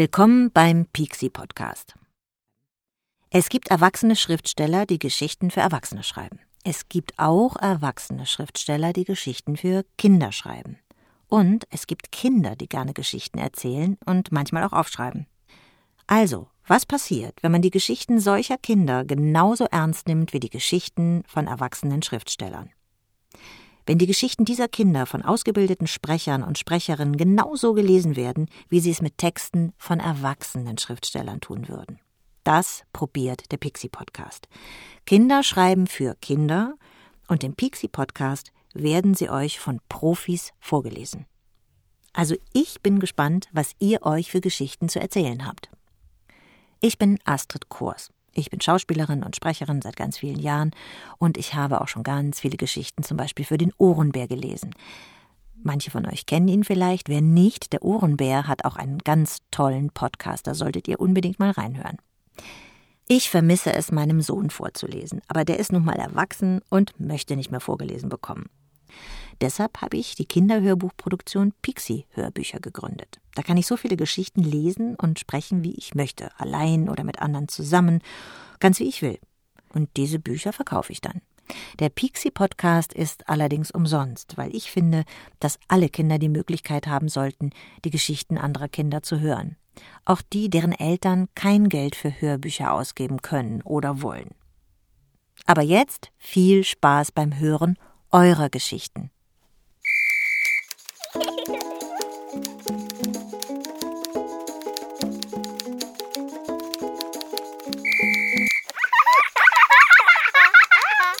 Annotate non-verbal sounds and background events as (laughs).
Willkommen beim Pixie Podcast. Es gibt erwachsene Schriftsteller, die Geschichten für Erwachsene schreiben. Es gibt auch erwachsene Schriftsteller, die Geschichten für Kinder schreiben. Und es gibt Kinder, die gerne Geschichten erzählen und manchmal auch aufschreiben. Also, was passiert, wenn man die Geschichten solcher Kinder genauso ernst nimmt wie die Geschichten von erwachsenen Schriftstellern? Wenn die Geschichten dieser Kinder von ausgebildeten Sprechern und Sprecherinnen genauso gelesen werden, wie sie es mit Texten von erwachsenen Schriftstellern tun würden. Das probiert der Pixie Podcast. Kinder schreiben für Kinder und im Pixie Podcast werden sie euch von Profis vorgelesen. Also ich bin gespannt, was ihr euch für Geschichten zu erzählen habt. Ich bin Astrid Kors. Ich bin Schauspielerin und Sprecherin seit ganz vielen Jahren und ich habe auch schon ganz viele Geschichten zum Beispiel für den Ohrenbär gelesen. Manche von euch kennen ihn vielleicht. Wer nicht, der Ohrenbär hat auch einen ganz tollen Podcast. Da solltet ihr unbedingt mal reinhören. Ich vermisse es, meinem Sohn vorzulesen, aber der ist nun mal erwachsen und möchte nicht mehr vorgelesen bekommen. Deshalb habe ich die Kinderhörbuchproduktion Pixie Hörbücher gegründet. Da kann ich so viele Geschichten lesen und sprechen, wie ich möchte, allein oder mit anderen zusammen, ganz wie ich will. Und diese Bücher verkaufe ich dann. Der Pixie Podcast ist allerdings umsonst, weil ich finde, dass alle Kinder die Möglichkeit haben sollten, die Geschichten anderer Kinder zu hören auch die, deren Eltern kein Geld für Hörbücher ausgeben können oder wollen. Aber jetzt viel Spaß beim Hören eurer Geschichten. Hehehehe (laughs)